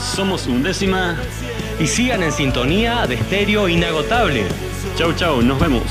somos undécima. Y sigan en sintonía de estéreo inagotable. Chau, chau, nos vemos.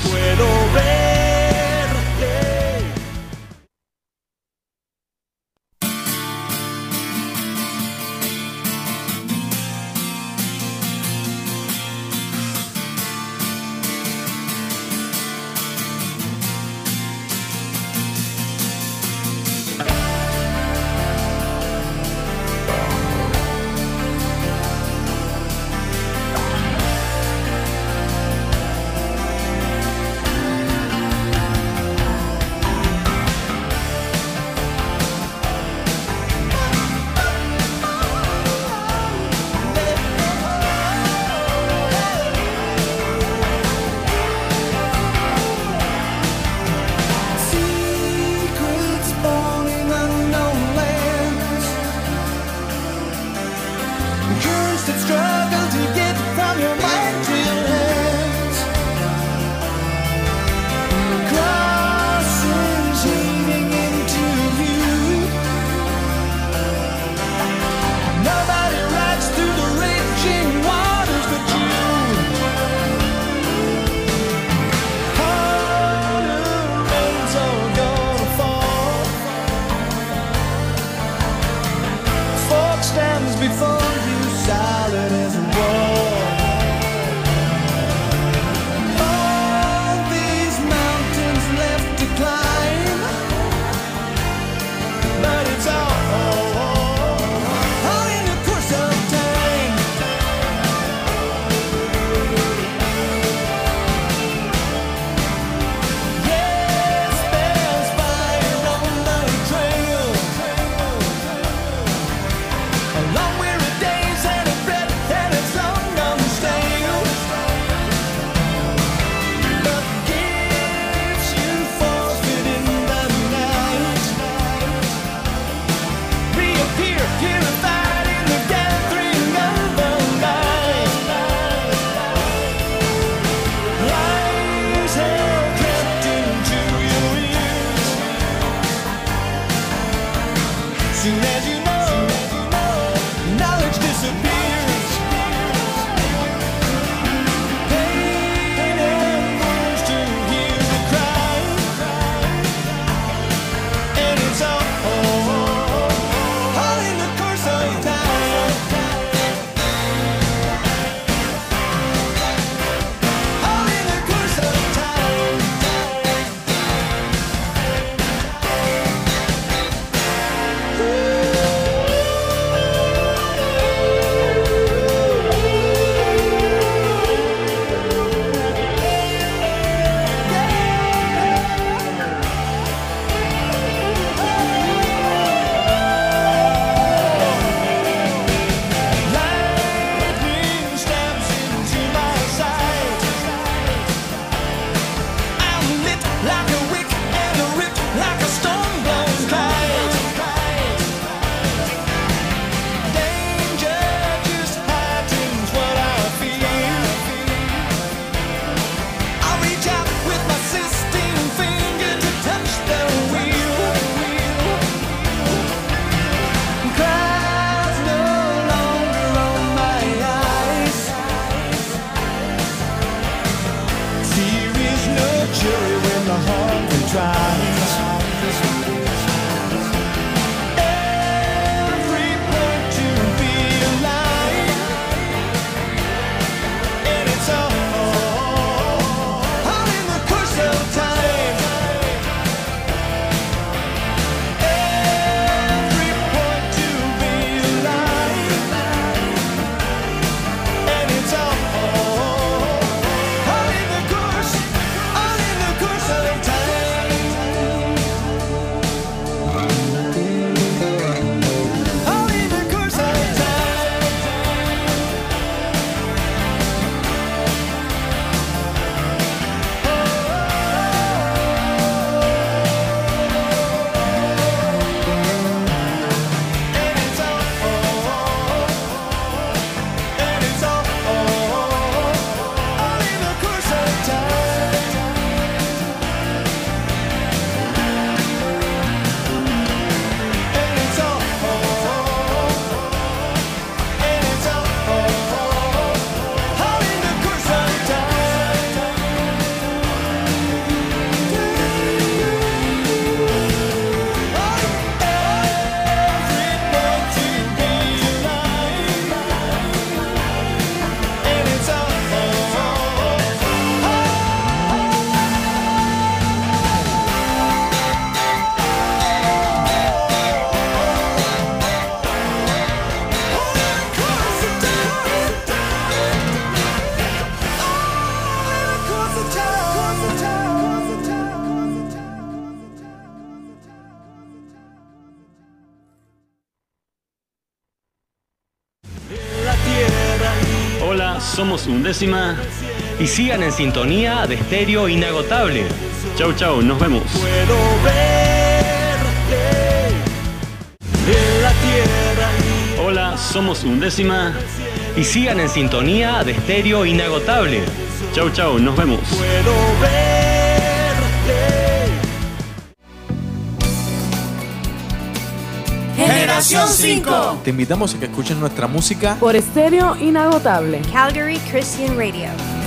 Undécima. Y sigan en sintonía de estéreo inagotable. Chau, chau, nos vemos. Puedo verte en la tierra y Hola, somos Undécima. Y sigan en sintonía de estéreo inagotable. Chau, chau, nos vemos. puedo verte. Generación 5. Te invitamos a que escuches nuestra música por estéreo inagotable. Calgary Christian Radio.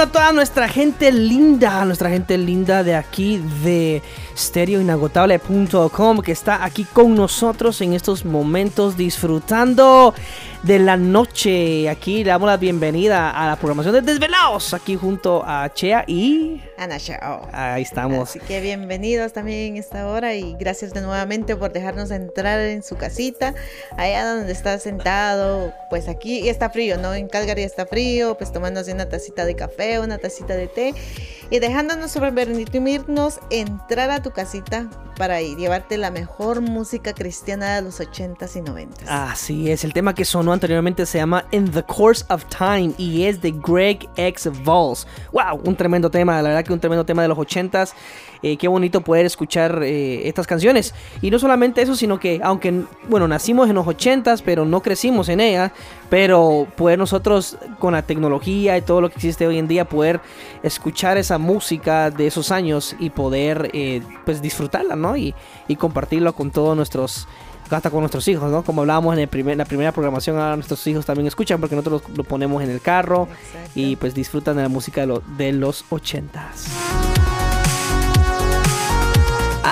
Bienvenido a toda nuestra gente linda, nuestra gente linda de aquí de stereoinagotable.com que está aquí con nosotros en estos momentos disfrutando de la noche. Aquí le damos la bienvenida a la programación de Desvelados, aquí junto a Chea y Ana Shao. ahí estamos. Así que bienvenidos también en esta hora y gracias de nuevamente por dejarnos entrar en su casita, allá donde está sentado. Pues aquí está frío, ¿no? En Calgary está frío, pues tomándose una tacita de café, una tacita de té y dejándonos permitirnos entrar a tu casita para ir, llevarte la mejor música cristiana de los 80s y 90s. Así es, el tema que sonó anteriormente se llama In the Course of Time y es de Greg X Vols. ¡Wow! Un tremendo tema, la verdad que un tremendo tema de los 80s. Eh, qué bonito poder escuchar eh, estas canciones. Y no solamente eso, sino que aunque, bueno, nacimos en los 80s, pero no crecimos en ella, pero poder nosotros con la tecnología y todo lo que existe hoy en día, poder escuchar esa música de esos años y poder eh, pues disfrutarla, ¿no? Y, y compartirlo con todos nuestros hasta con nuestros hijos, ¿no? Como hablábamos en el primer, la primera programación, ahora nuestros hijos también escuchan porque nosotros lo, lo ponemos en el carro Exacto. y pues disfrutan de la música de, lo- de los ochentas.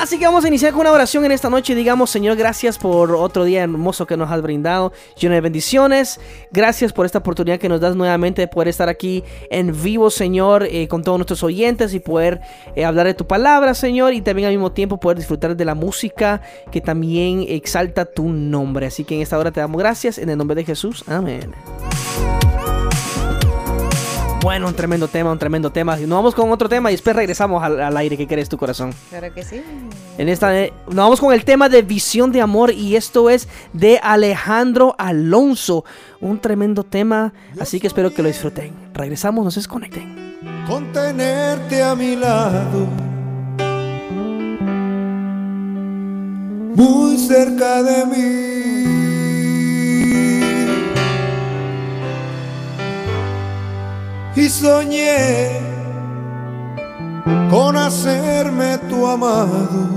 Así que vamos a iniciar con una oración en esta noche. Digamos, Señor, gracias por otro día hermoso que nos has brindado, lleno de bendiciones. Gracias por esta oportunidad que nos das nuevamente de poder estar aquí en vivo, Señor, eh, con todos nuestros oyentes y poder eh, hablar de tu palabra, Señor, y también al mismo tiempo poder disfrutar de la música que también exalta tu nombre. Así que en esta hora te damos gracias en el nombre de Jesús. Amén. Bueno, un tremendo tema, un tremendo tema. Nos vamos con otro tema y después regresamos al, al aire. ¿Qué quieres tu corazón? Claro que sí. En esta, eh, nos vamos con el tema de visión de amor y esto es de Alejandro Alonso. Un tremendo tema, así que espero que lo disfruten. Regresamos, no se desconecten. con tenerte a mi lado. Muy cerca de mí. Y soñé con hacerme tu amado.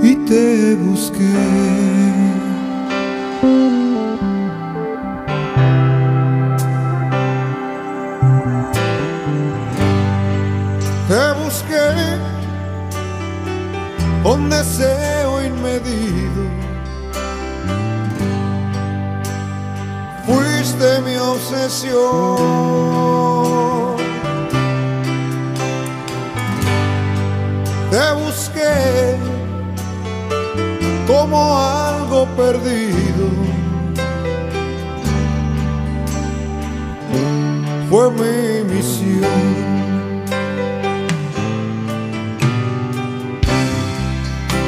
Y te busqué. Te busqué con deseo inmedido. Fuiste mi obsesión. Te busqué como algo perdido. Fue mi misión.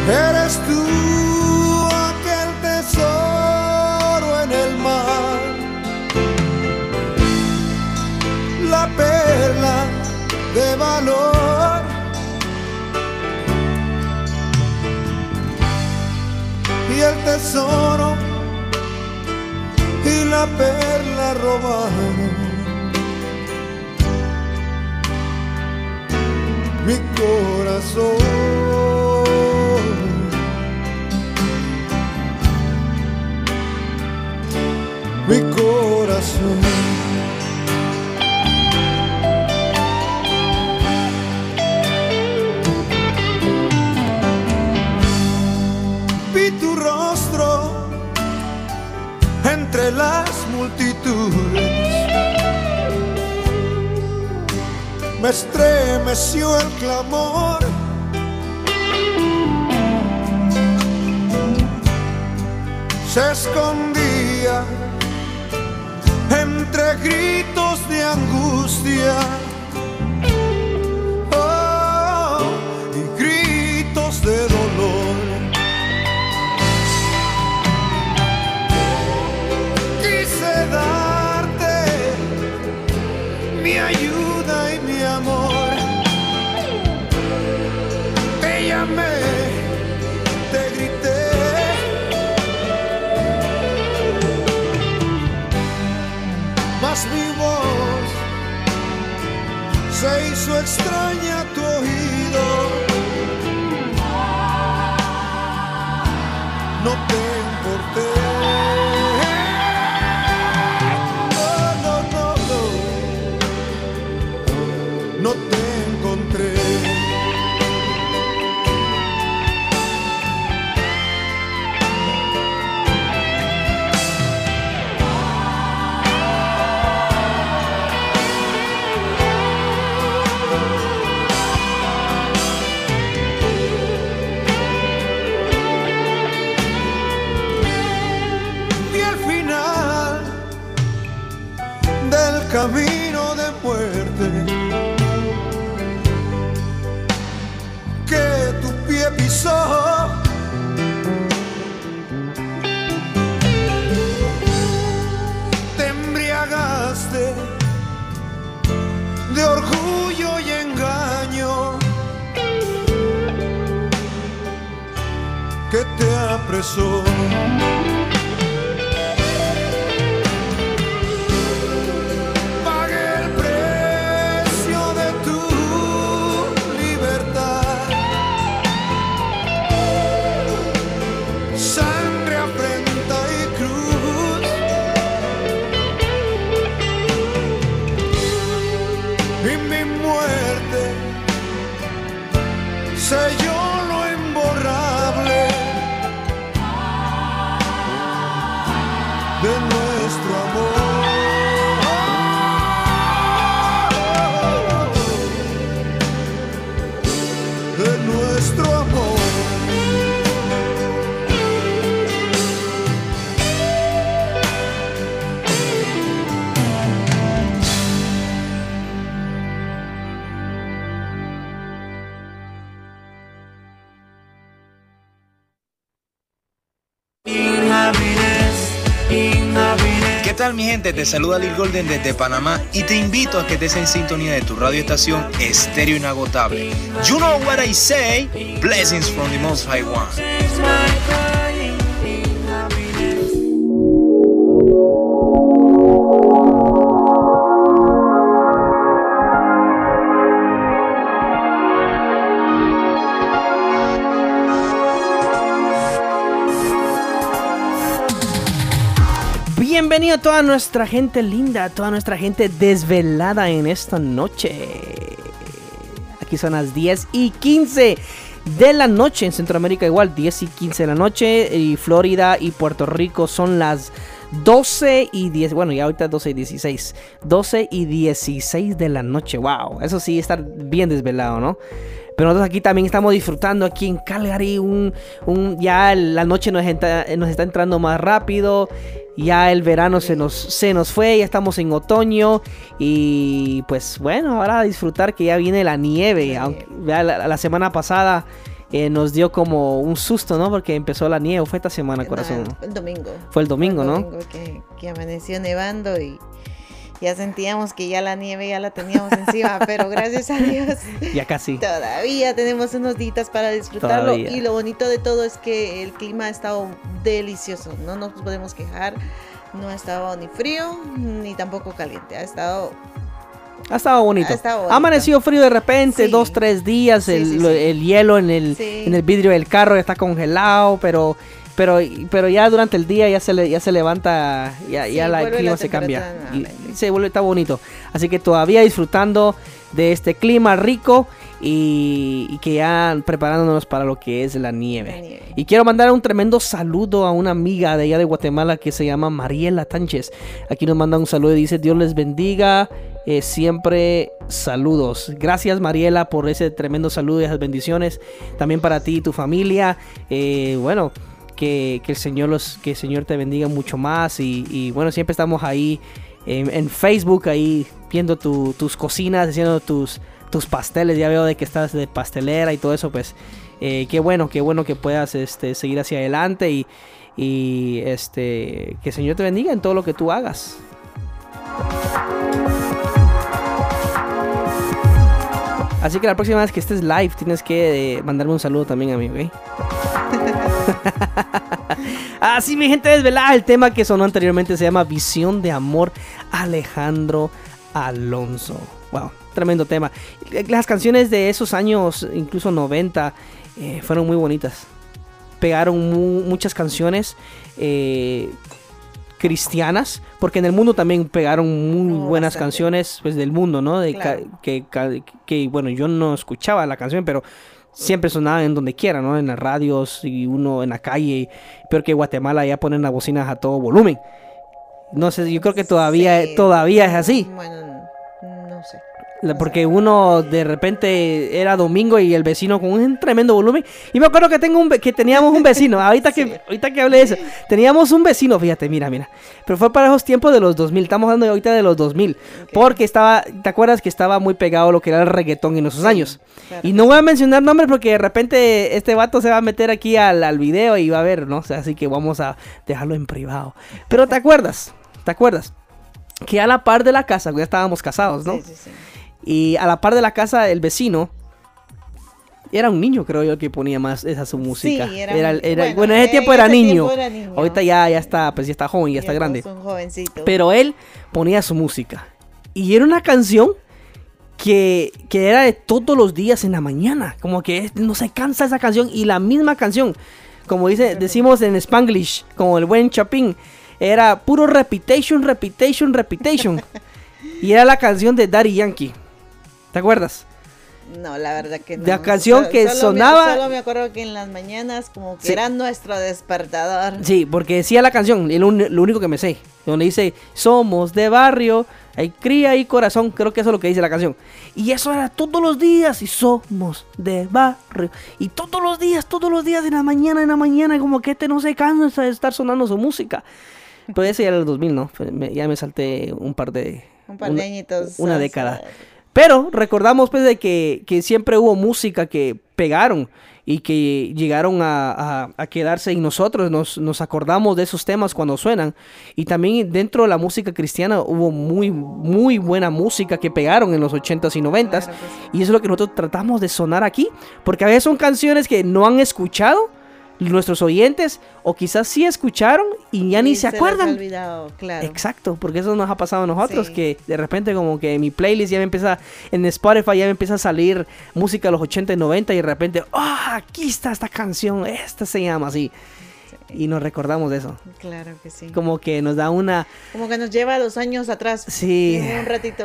Eres tú valor. Y el tesoro y la perla robaron mi corazón. mi corazón. Me estremeció el clamor. Se escondía entre gritos de angustia. Hizo extraña camino de muerte que tu pie pisó. Te embriagaste de orgullo y engaño que te apresó. Gente? Te saluda Lil Golden desde Panamá y te invito a que estés en sintonía de tu radio estación Estéreo Inagotable. You know what I say? Blessings from the Most High One. Bienvenido a toda nuestra gente linda, a toda nuestra gente desvelada en esta noche. Aquí son las 10 y 15 de la noche en Centroamérica, igual 10 y 15 de la noche. Y Florida y Puerto Rico son las 12 y 10. Bueno, ya ahorita 12 y 16. 12 y 16 de la noche. Wow, eso sí, estar bien desvelado, ¿no? Pero nosotros aquí también estamos disfrutando aquí en Calgary. Un, un- ya la noche nos está, nos está entrando más rápido. Ya el verano se nos, se nos fue. Ya estamos en otoño. Y pues bueno, ahora a disfrutar que ya viene la nieve. Aunque, la, la semana pasada eh, nos dio como un susto, ¿no? Porque empezó la nieve. Fue esta semana, corazón. No, el domingo. Fue el domingo, Fue el ¿no? domingo que, que amaneció nevando y ya sentíamos que ya la nieve ya la teníamos encima, pero gracias a Dios Ya casi. todavía tenemos unos días para disfrutarlo Todavía. y lo bonito de todo es que el clima ha estado delicioso, no nos podemos quejar, no ha estado ni frío ni tampoco caliente, ha estado Ha estado bonito. Ha estado bonito. amanecido frío de repente, Sí. dos, tres días. El, sí, lo- sí. el hielo en el, en el vidrio del carro ya está congelado, pero pero pero ya durante el día ya se le, ya se levanta, ya, Sí, ya la, el clima la se cambia. Y, se vuelve, está bonito. Así que todavía disfrutando de este clima rico y, y que ya preparándonos para lo que es la nieve. La nieve. Y quiero mandar un tremendo saludo a una amiga de allá de Guatemala que se llama Mariela Tánchez. Aquí nos manda un saludo y dice, Dios les bendiga. eh, siempre saludos. Gracias Mariela por ese tremendo saludo y esas bendiciones. También para ti y tu familia. Eh, bueno, que, que el Señor los, que el Señor te bendiga mucho más y, y bueno, siempre estamos ahí en, en Facebook, ahí viendo tu- tus cocinas, haciendo tus, tus pasteles, ya veo de que estás de pastelera y todo eso, pues eh, qué bueno, qué bueno que puedas este, seguir hacia adelante y, y este, que el Señor te bendiga en todo lo que tú hagas. Así que la próxima vez que estés live tienes que eh, mandarme un saludo también a mí, ¿ok? Así mi gente desvelada, el tema que sonó anteriormente se llama Visión de Amor Alejandro Alonso. Wow, tremendo tema. Las canciones de esos años, incluso 90, eh, fueron muy bonitas. Pegaron mu- muchas canciones eh, cristianas, porque en el mundo también pegaron muy Oh, buenas bastante. canciones pues, del mundo, ¿no? De Claro. que, bueno, yo no escuchaba la canción, pero siempre sonaba en donde quiera, ¿no? En las radios y uno en la calle. Pero que Guatemala ya ponen las bocinas a todo volumen. No sé, yo creo que todavía, Sí. todavía es así. Bueno, Porque uno de repente era domingo y el vecino con un tremendo volumen. Y me acuerdo que tengo un que teníamos un vecino. Ahorita Sí. que ahorita que hablé de eso, teníamos un vecino, fíjate, mira, mira. Pero fue para esos tiempos de los 2000. Estamos hablando de ahorita de los 2000. Porque estaba, ¿te acuerdas que estaba muy pegado lo que era el reggaetón en esos años? claro. Y no voy a mencionar nombres porque de repente este vato se va a meter aquí al, al video y va a ver, ¿no? O sea, así que vamos a dejarlo en privado. Pero ¿te acuerdas? ¿Te acuerdas? Que a la par de la casa, ya estábamos casados, ¿no? Sí, sí, sí. Y a la par de la casa, el vecino. Era un niño, creo yo, que ponía más esa su música. era era, un- era- bueno, bueno, en ese en tiempo era ese niño. tiempo era niño. Ahorita ya, ya está, pues ya está joven, ya está Ya grande. es un jovencito. Pero él ponía su música. Y era una canción que, que era de todos los días en la mañana. Como que no se cansa esa canción. Y la misma canción, como dice, decimos en Spanglish, como el buen Chapín, era puro repetition, repetition, repetition. y era la canción de Daddy Yankee. ¿Te acuerdas? No, la verdad que no. La canción que solo me- sonaba- solo me acuerdo que en las mañanas como que Sí. era nuestro despertador. Sí, porque decía la canción, y lo, lo único que me sé, donde dice, somos de barrio, hay cría y corazón, creo que eso es lo que dice la canción. Y eso era todos los días, y somos de barrio. Y todos los días, todos los días, en la mañana, en la mañana, como que este no se cansa de estar sonando su música. Pero ese ya era el 2000, ¿no? Me- ya me salté un par de... Un par de una- añitos. Una década. Pero recordamos pues de que, que siempre hubo música que pegaron y que llegaron a, a- a quedarse en nosotros, nos, nos acordamos de esos temas cuando suenan. Y también dentro de la música cristiana hubo muy, muy buena música que pegaron en los 80s y 90s. Claro que sí. Y eso es lo que nosotros tratamos de sonar aquí, porque a veces son canciones que no han escuchado nuestros oyentes o quizás sí escucharon y ya ni se ha acuerdan. olvidado, claro. Exacto, porque eso nos ha pasado a nosotros, Sí. que de repente como que mi playlist ya me empieza, en Spotify ya me empieza a salir música de los 80 y 90 y de repente, ah, aquí está esta canción, esta se llama así. Y nos recordamos de eso. Claro que sí. Como que nos da una... Como que nos lleva a los años atrás. Sí. Un ratito.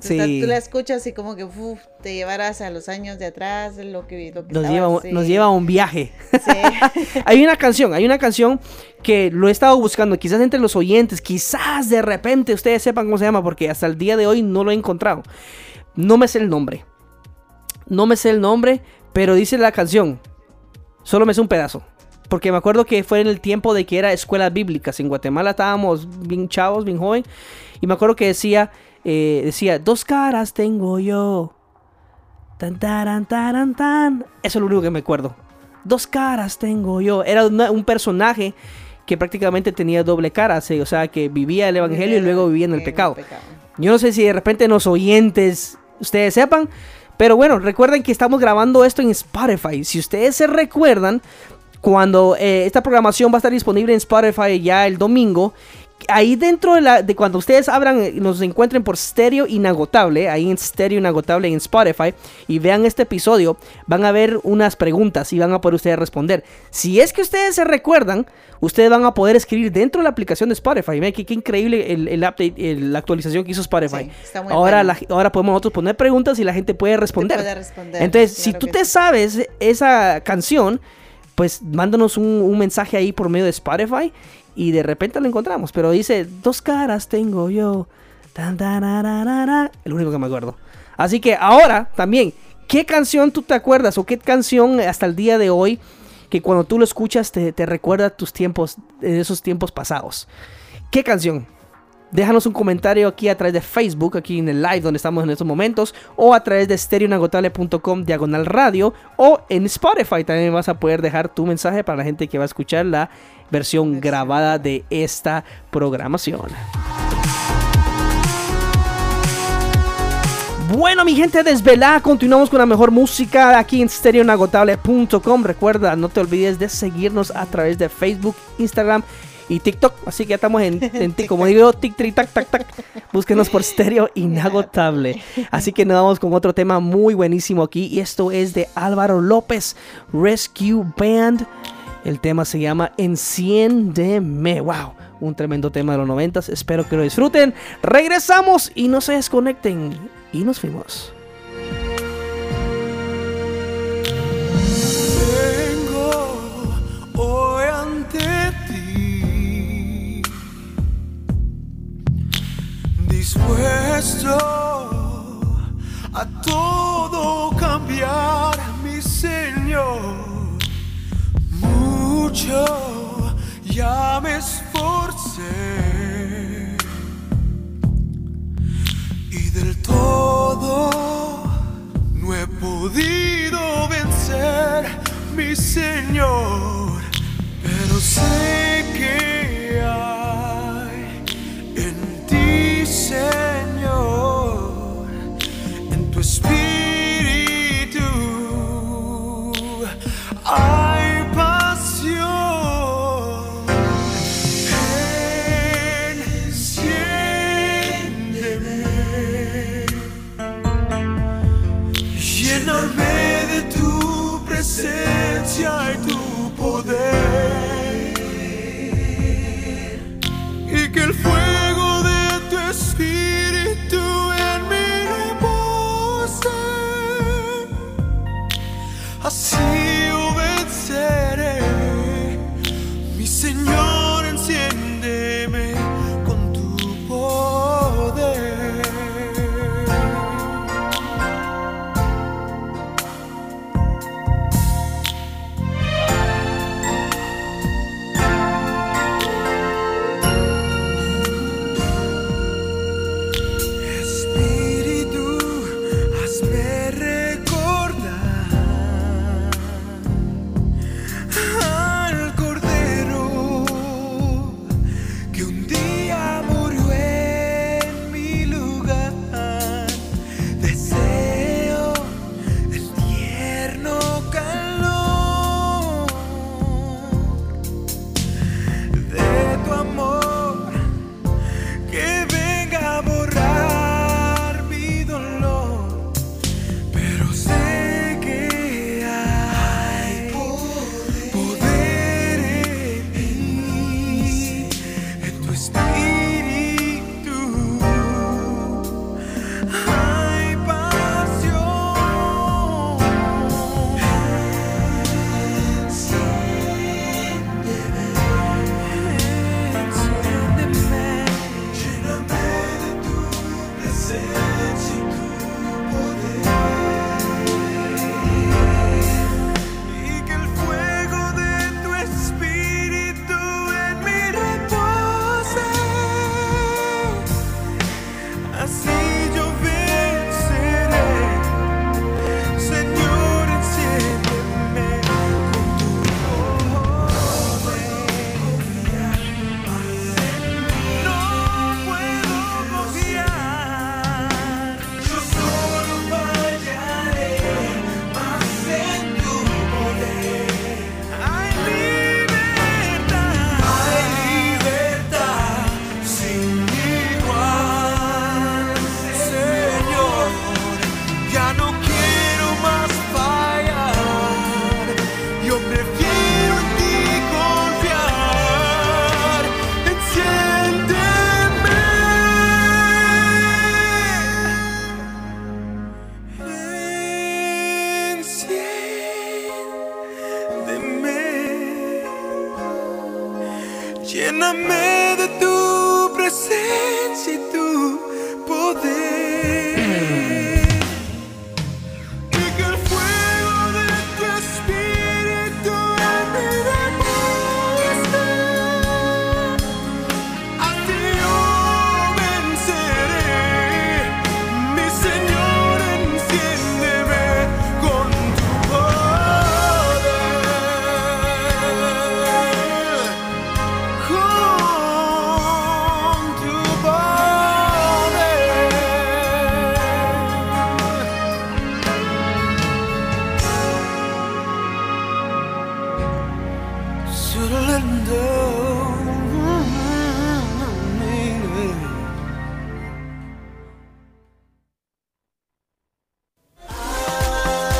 Tú, Sí. tú la escuchas y como que uf, te llevarás a los años de atrás, lo que, lo que Nos estaba, lleva, sí. nos lleva a un viaje. Sí. hay una canción, hay una canción que lo he estado buscando, quizás entre los oyentes, quizás de repente ustedes sepan cómo se llama, porque hasta el día de hoy no lo he encontrado. No me sé el nombre. No me sé el nombre, pero dice la canción. Solo me sé un pedazo. Porque me acuerdo que fue en el tiempo de que era escuelas bíblicas. En Guatemala estábamos bien chavos, bien joven. Y me acuerdo que decía, eh, decía, dos caras tengo yo. Tan, taran, taran, tan. Eso es lo único que me acuerdo. Dos caras tengo yo. Era una- un personaje que prácticamente tenía doble cara. sí, O sea, que vivía el evangelio y luego vivía en el pecado. Yo no sé si de repente los oyentes ustedes sepan. Pero bueno, recuerden que estamos grabando esto en Spotify. Si ustedes se recuerdan, cuando eh, esta programación va a estar disponible en Spotify ya el domingo. Ahí dentro de, la, de cuando ustedes abran, eh, nos encuentren por Stereo Inagotable, ahí en Stereo Inagotable en Spotify, y vean este episodio, van a ver unas preguntas y van a poder ustedes responder. Si es que ustedes se recuerdan, ustedes van a poder escribir dentro de la aplicación de Spotify. Vean qué, qué increíble el, el update, el- la actualización que hizo Spotify. Sí, está muy ahora, bueno. la- ahora podemos nosotros poner preguntas y la gente puede responder. puede responder, Entonces, si tú te sí. sabes esa canción, pues mándanos un, un mensaje ahí por medio de Spotify y de repente lo encontramos. Pero dice, dos caras tengo yo. El único que me acuerdo. Así que ahora también, ¿qué canción tú te acuerdas o qué canción hasta el día de hoy que cuando tú lo escuchas te, te recuerda tus tiempos, esos tiempos pasados. ¿Qué canción? Déjanos un comentario aquí a través de Facebook, aquí en el live donde estamos en estos momentos, o a través de estereoinagotable.com diagonal radio, o en Spotify también vas a poder dejar tu mensaje para la gente que va a escuchar la versión grabada de esta programación. Bueno, mi gente desvelada, continuamos con la mejor música aquí en stereoinagotable.com. Recuerda, no te olvides de seguirnos a través de Facebook, Instagram y TikTok. Así que ya estamos en, en como digo, tic, tic, tac, tac, tac. Búsquenos por Stereo Inagotable. Así que nos vamos con otro tema muy buenísimo aquí. Y esto es de Álvaro López, Rescue Band. El tema se llama Enciéndeme. Wow, un tremendo tema de los noventas. Espero que lo disfruten. Regresamos y no se desconecten. Y nos fuimos. Dispuesto a todo cambiar, mi Señor. Mucho ya me esforcé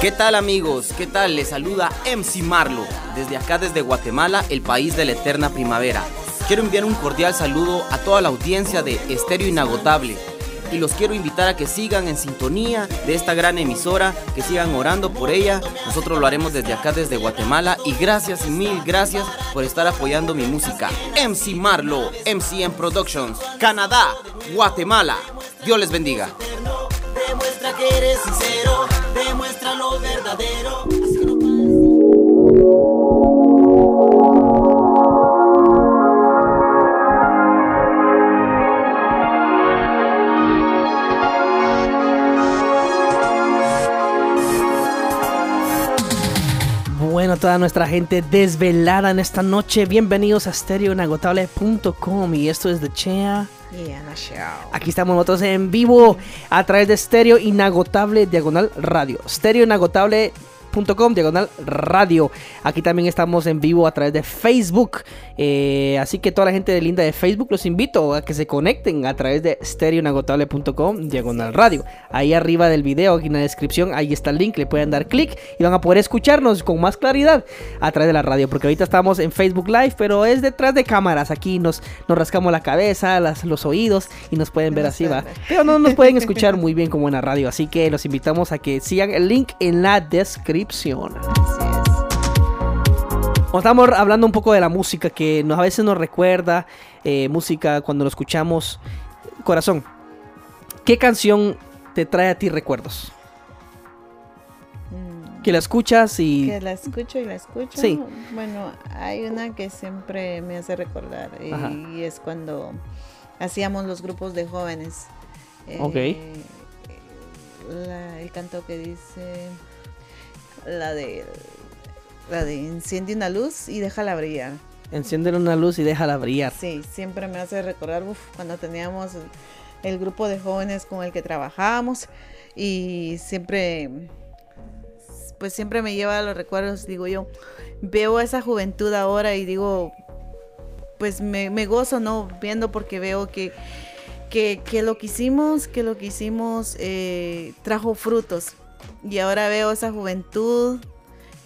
¿Qué tal amigos? ¿Qué tal? Les saluda MC Marlo, desde acá desde Guatemala, el país de la eterna primavera. Quiero enviar un cordial saludo a toda la audiencia de Estéreo Inagotable y los quiero invitar a que sigan en sintonía de esta gran emisora, que sigan orando por ella. Nosotros lo haremos desde acá, desde Guatemala. Y gracias y mil gracias por estar apoyando mi música. MC Marlo, MCM Productions, Canadá, Guatemala. Dios les bendiga. Que eres sincero, demuestra lo verdadero. Bueno, toda nuestra gente desvelada en esta noche, bienvenidos a stereoinagotable.com y esto es de Chea. Aquí estamos nosotros en vivo a través de Stereo Inagotable Diagonal Radio. Stereo Inagotable.com diagonal radio. Aquí también estamos en vivo a través de Facebook. Eh, así que toda la gente de linda de Facebook los invito a que se conecten a través de stereoinagotable.com diagonal radio. Ahí arriba del video, aquí en la descripción, ahí está el link. Le pueden dar clic y van a poder escucharnos con más claridad a través de la radio. Porque ahorita estamos en Facebook Live, pero es detrás de cámaras. Aquí nos, nos rascamos la cabeza, las- los oídos y nos pueden ver así, va. Pero no nos pueden escuchar muy bien como en la radio. Así que los invitamos a que sigan el link en la descripción. Así es. Estamos hablando un poco de la música que nos, a veces nos recuerda, eh, música cuando lo escuchamos. Corazón, ¿qué canción te trae a ti recuerdos? Mm, Que la escuchas y... Que la escucho y la escucho. Sí. Bueno, hay una que siempre me hace recordar y Ajá. es cuando hacíamos los grupos de jóvenes. Ok. Eh, la- el canto que dice la de la de enciende una luz y déjala brillar. Enciéndele una luz y déjala brillar. Sí, siempre me hace recordar uf, cuando teníamos el grupo de jóvenes con el que trabajábamos y siempre, pues siempre me lleva a los recuerdos, digo yo, veo esa juventud ahora y digo, pues me, me gozo, ¿no? Viendo porque veo que, que, que lo que hicimos, que lo que hicimos eh, trajo frutos. Y ahora veo esa juventud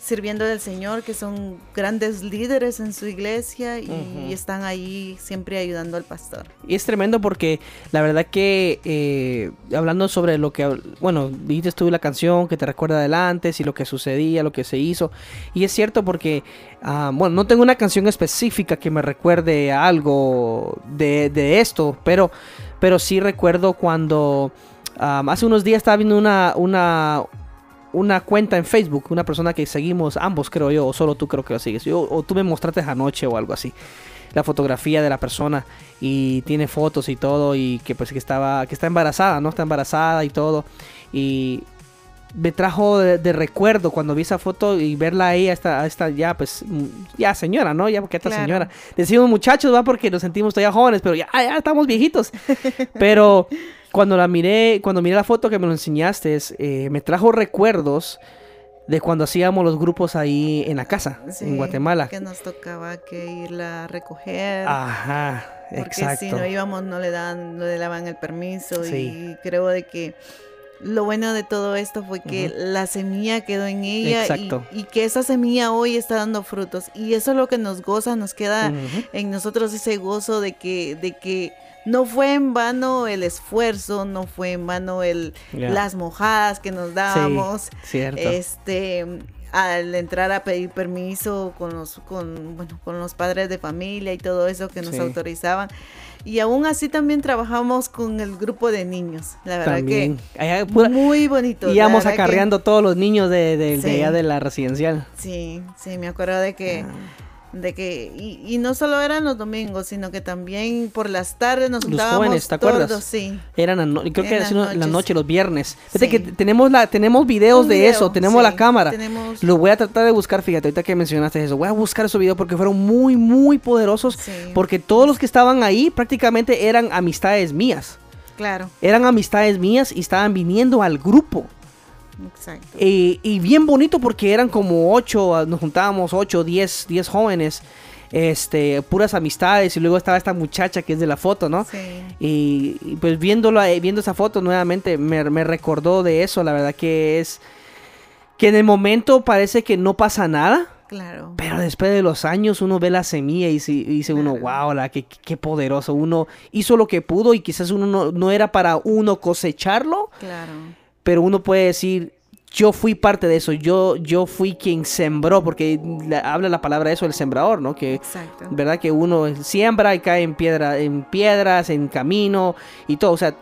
sirviendo al Señor, que son grandes líderes en su iglesia y están ahí siempre ayudando al pastor. Y es tremendo porque la verdad que eh, hablando sobre lo que, bueno, dijiste tú la canción que te recuerda del antes y lo que sucedía, lo que se hizo. Y es cierto porque, ah, bueno, no tengo una canción específica que me recuerde a algo de, de esto, pero, pero sí recuerdo cuando ah, hace unos días estaba viendo una, una, una cuenta en Facebook, una persona que seguimos ambos creo yo, o solo tú creo que lo sigues, yo, o tú me mostraste anoche o algo así la fotografía de la persona y tiene fotos y todo y que pues que estaba que está embarazada, ¿no? Está embarazada y todo y me trajo de, de recuerdo cuando vi esa foto y verla a ella, esta, a esta ya pues mm, ya señora, ¿no? Ya porque esta Claro. señora. Decimos muchachos, va porque nos sentimos todavía jóvenes, pero ya, ya estamos viejitos. pero cuando la miré, cuando miré la foto que me lo enseñaste, eh, me trajo recuerdos de cuando hacíamos los grupos ahí en la casa, Sí, en Guatemala. Que nos tocaba que irla a recoger. Ajá, porque exacto. si no íbamos no le dan, no le daban el permiso. Sí. Y creo de que lo bueno de todo esto fue que la semilla quedó en ella y- Exacto. Y, que esa semilla hoy está dando frutos. Y eso es lo que nos goza, nos queda Ujú. en nosotros ese gozo de que, de que no fue en vano el esfuerzo, no fue en vano el, las mojadas que nos dábamos. Sí, cierto. Este, al entrar a pedir permiso con los, con, bueno, con los padres de familia y todo eso que nos Sí. autorizaban. Y aún así también trabajamos con el grupo de niños. La verdad También. Allá, que pura- muy bonito. íbamos que- acarreando todos los niños de, de, de Sí. allá de la residencial. Sí, sí, me acuerdo de que, Ah. De que, y, y no solo eran los domingos, sino que también por las tardes nos Los jóvenes, ¿te todos, acuerdas? sí. Eran, creo que En era las en la noches. noche, los viernes. Fíjate Sí. que tenemos la, tenemos videos de eso, tenemos sí, la cámara. tenemos- Lo voy a tratar de buscar, fíjate, ahorita que mencionaste eso. Voy a buscar esos videos porque fueron muy, muy poderosos. Sí. Porque todos los que estaban ahí prácticamente eran amistades mías. Claro, Eran amistades mías y estaban viniendo al grupo. Exacto. Y, y bien bonito porque eran como ocho, ah, nos juntábamos ocho, diez, diez jóvenes, este, puras amistades y luego estaba esta muchacha que es de la foto, ¿no? Sí. Y, y, pues viéndolo, eh, viendo esa foto nuevamente me, me recordó de eso, la verdad que es que en el momento parece que no pasa nada. Claro. Pero después de los años uno ve la semilla y, si- y dice uno, wow, la, qué, qué poderoso. Uno hizo lo que pudo y quizás uno no, no era para uno cosecharlo, Claro. Pero uno puede decir, yo fui parte de eso, yo, yo fui quien sembró, porque la- habla la palabra eso, el sembrador, ¿no? Que, Exacto. ¿verdad? Que uno siembra y cae en, piedra, en piedras, en camino y todo, o sea,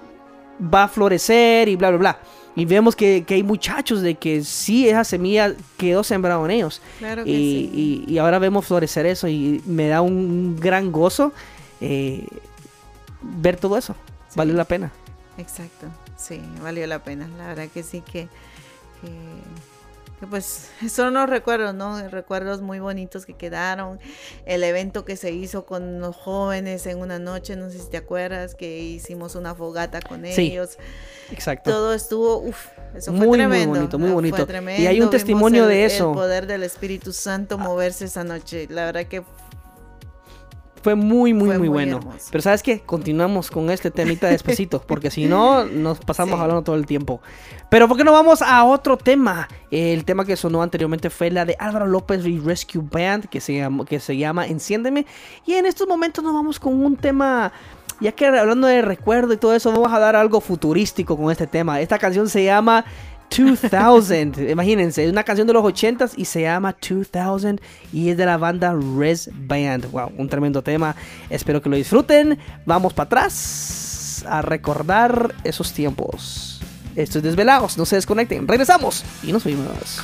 va a florecer y bla, bla, bla. Y vemos que, que hay muchachos de que sí, esa semilla quedó sembrado en ellos. Claro que Y, sí. y- y ahora vemos florecer eso y me da un gran gozo eh, ver todo eso. Sí. Vale la pena. Exacto, sí, valió la pena. La verdad que sí que, que, que pues son unos recuerdos, ¿no? Recuerdos muy bonitos que quedaron. El evento que se hizo con los jóvenes en una noche, no sé si te acuerdas, que hicimos una fogata con Sí, ellos. Exacto. Todo estuvo, uff, eso fue Muy, muy tremendo. bonito, muy ah, bonito. Fue Y tremendo. hay un testimonio el- de eso. El poder del Espíritu Santo moverse esa noche. La verdad que Fue muy, muy, Fue muy, muy bueno. hermoso. Pero ¿sabes qué? Continuamos con este temita despacito, porque si no, nos pasamos Sí. hablando todo el tiempo. Pero ¿por qué no vamos a otro tema? El tema que sonó anteriormente fue la de Álvaro López y Rescue Band, que se, llama, que se llama Enciéndeme. Y en estos momentos nos vamos con un tema... Ya que hablando de recuerdo y todo eso, vamos a dar algo futurístico con este tema. Esta canción se llama 2000. Imagínense, es una canción de los 80s y se llama 2000 y es de la banda Res Band. Wow, un tremendo tema. Espero que lo disfruten. Vamos para atrás a recordar esos tiempos. Esto es Desvelados, no se desconecten. Regresamos y nos vemos.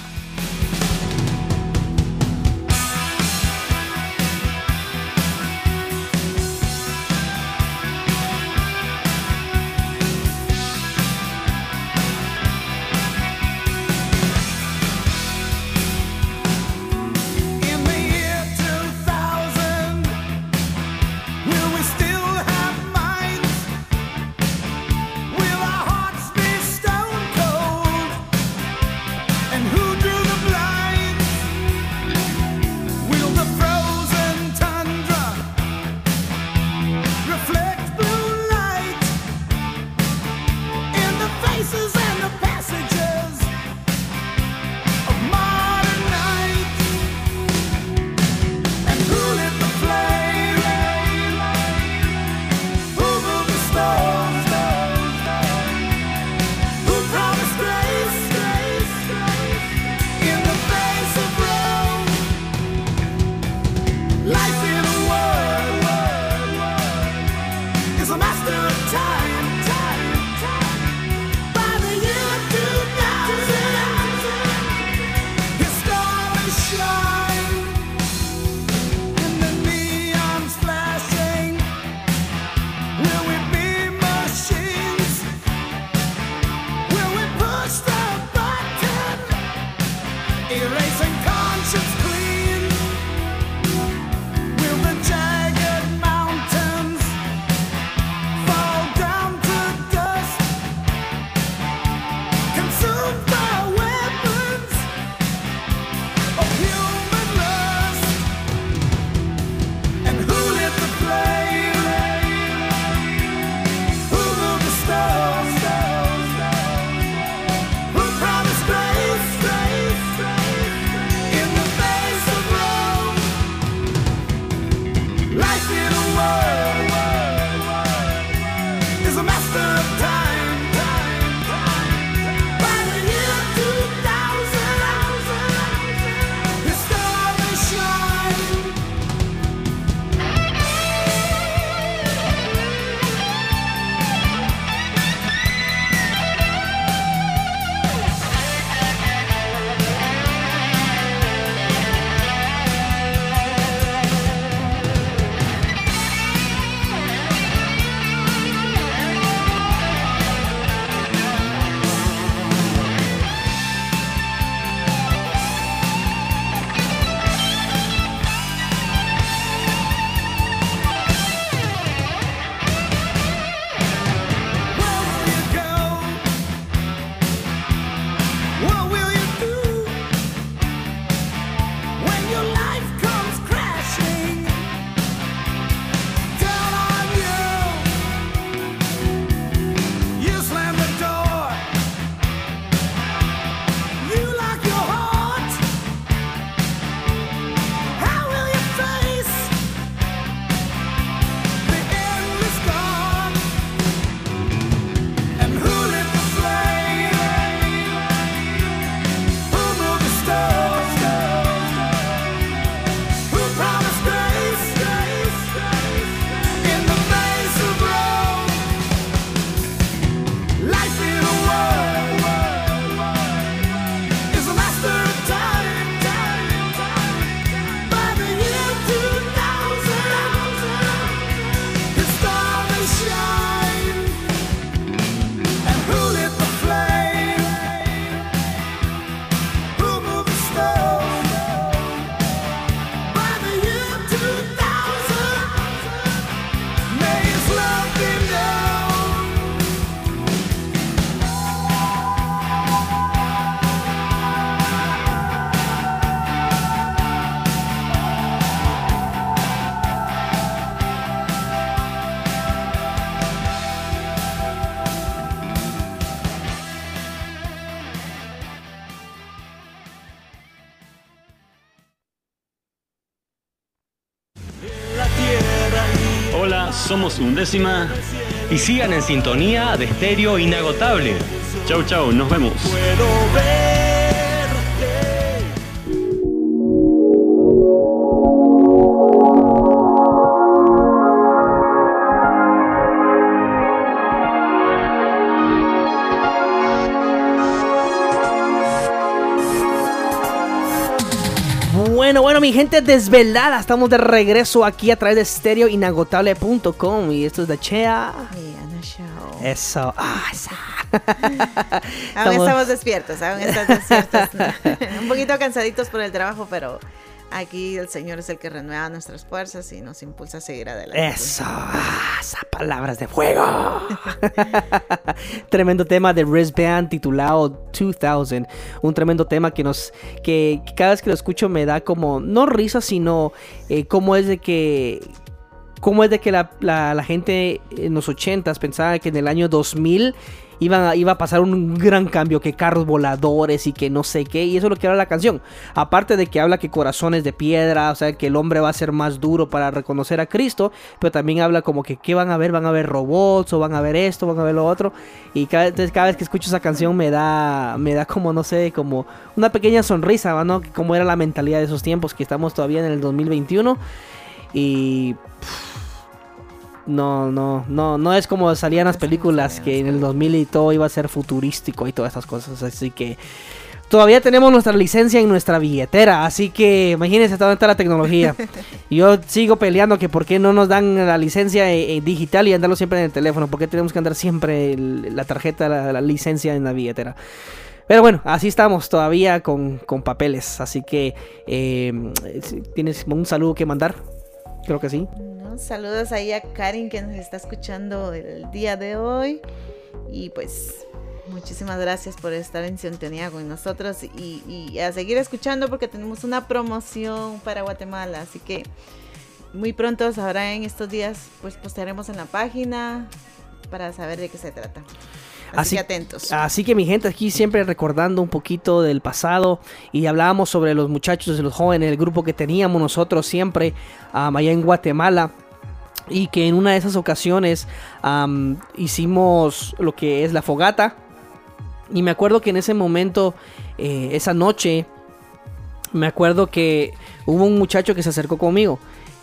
Somos undécima. Y sigan en sintonía de estéreo inagotable. Chau, chau, nos vemos. Mi gente desvelada, estamos de regreso aquí a través de stereoinagotable.com y esto es de Chea. Y Ana Show. Eso, ah, esa. Aún Estamos- estamos despiertos, aún estamos despiertos. Un poquito cansaditos por el trabajo, pero aquí el Señor es el que renueva nuestras fuerzas y nos impulsa a seguir adelante. Eso, ah, palabras de fuego. tremendo tema de Wristband titulado 2000. Un tremendo tema que nos, que, cada vez que lo escucho me da como, no risa, sino eh, cómo es de que, cómo es de que la, la- la gente en los 80s pensaba que en el año 2000 iba a pasar un gran cambio, que carros voladores y que no sé qué, y eso es lo que habla la canción. Aparte de que habla que corazones de piedra, o sea, que el hombre va a ser más duro para reconocer a Cristo, pero también habla como que qué van a ver, van a ver robots o van a ver esto, van a ver lo otro, y cada, entonces cada vez que escucho esa canción me da, me da como, no sé, como una pequeña sonrisa, ¿va, ¿no? Como era la mentalidad de esos tiempos, que estamos todavía en el 2021, y... No, no, no, no es como salían las películas que en el 2000 y todo iba a ser futurístico y todas estas cosas. Así que todavía tenemos nuestra licencia en nuestra billetera. Así que imagínense hasta dónde está la tecnología. Yo sigo peleando que por qué no nos dan la licencia eh, eh, digital y andarlo siempre en el teléfono. ¿Por qué tenemos que andar siempre la tarjeta, la, la licencia en la billetera? Pero bueno, así estamos todavía con, con papeles. Así que, eh, ¿tienes un saludo que mandar? Creo que sí. Saludos ahí a Karin que nos está escuchando el día de hoy. Y pues muchísimas gracias por estar en sintonía con nosotros y, y a seguir escuchando porque tenemos una promoción para Guatemala. Así que muy pronto sabrán en estos días, pues postearemos en la página para saber de qué se trata. Así, Así- que atentos. Así que mi gente, aquí siempre recordando un poquito del pasado y hablábamos sobre los muchachos y los jóvenes, el grupo que teníamos nosotros siempre am, allá en Guatemala. Y que en una de esas ocasiones hicimos lo que es la fogata. Y me acuerdo que en ese momento, eh, esa noche, me acuerdo que hubo un muchacho que se acercó conmigo.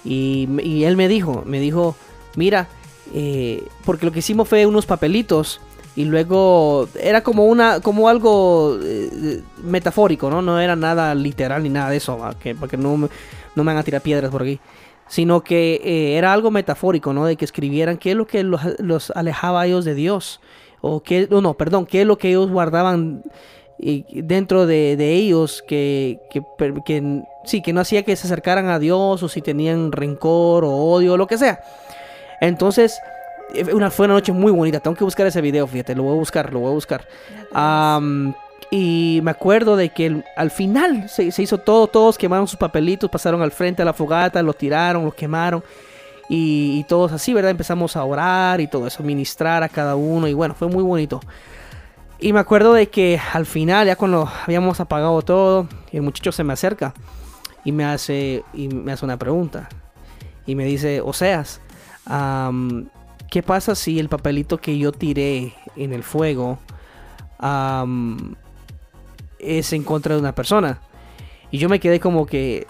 Y, y él me dijo, me dijo, mira, eh, porque lo que hicimos fue unos papelitos y luego era como una como algo eh, metafórico no no era nada literal ni nada de eso que porque no me, no me van a tirar piedras por aquí. Sino que eh, era algo metafórico no de que escribieran qué es lo que los, alejaba a ellos de Dios o qué no, no perdón qué es lo que ellos guardaban dentro de, ellos que, que, que sí que no hacía que se acercaran a Dios o si tenían rencor o odio o lo que sea. Entonces una, fue una noche muy bonita. Tengo que buscar ese video, fíjate, lo voy a buscar, lo voy a buscar. Y me acuerdo de que el- al final se, se hizo todo, todos quemaron sus papelitos, pasaron al frente a la fogata, lo tiraron, lo quemaron. Y, y todos así, ¿verdad? Empezamos a orar y todo eso, ministrar a cada uno. Y bueno, fue muy bonito. Y me acuerdo de que al final, ya cuando habíamos apagado todo, el muchacho se me acerca y me hace, y me hace una pregunta. Y me dice, Oseas, am, ¿qué pasa si el papelito que yo tiré en el fuego es en contra de una persona? Y yo me quedé como que,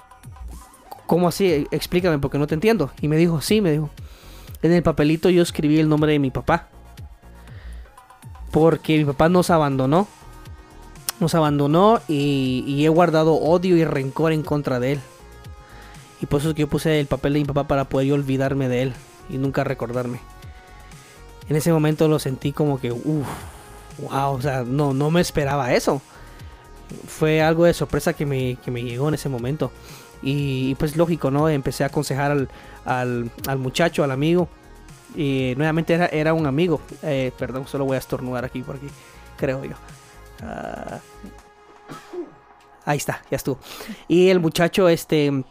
¿cómo así? Explícame porque no te entiendo. Y me dijo, sí, me dijo, en el papelito yo escribí el nombre de mi papá. Porque mi papá nos abandonó. Nos abandonó y, he guardado odio y rencor en contra de él. Y por eso es que yo puse el papel de mi papá para poder olvidarme de él y nunca recordarme. En ese momento lo sentí como que, uff, wow, o sea, no, no me esperaba eso. Fue algo de sorpresa que me, que me llegó en ese momento. Y, pues lógico, ¿no? Empecé a aconsejar al, al, muchacho, al amigo. Y nuevamente era, era un amigo. Eh, perdón, solo voy a estornudar aquí por aquí, creo yo. Ah, ahí está, ya estuvo. Y el muchacho, este,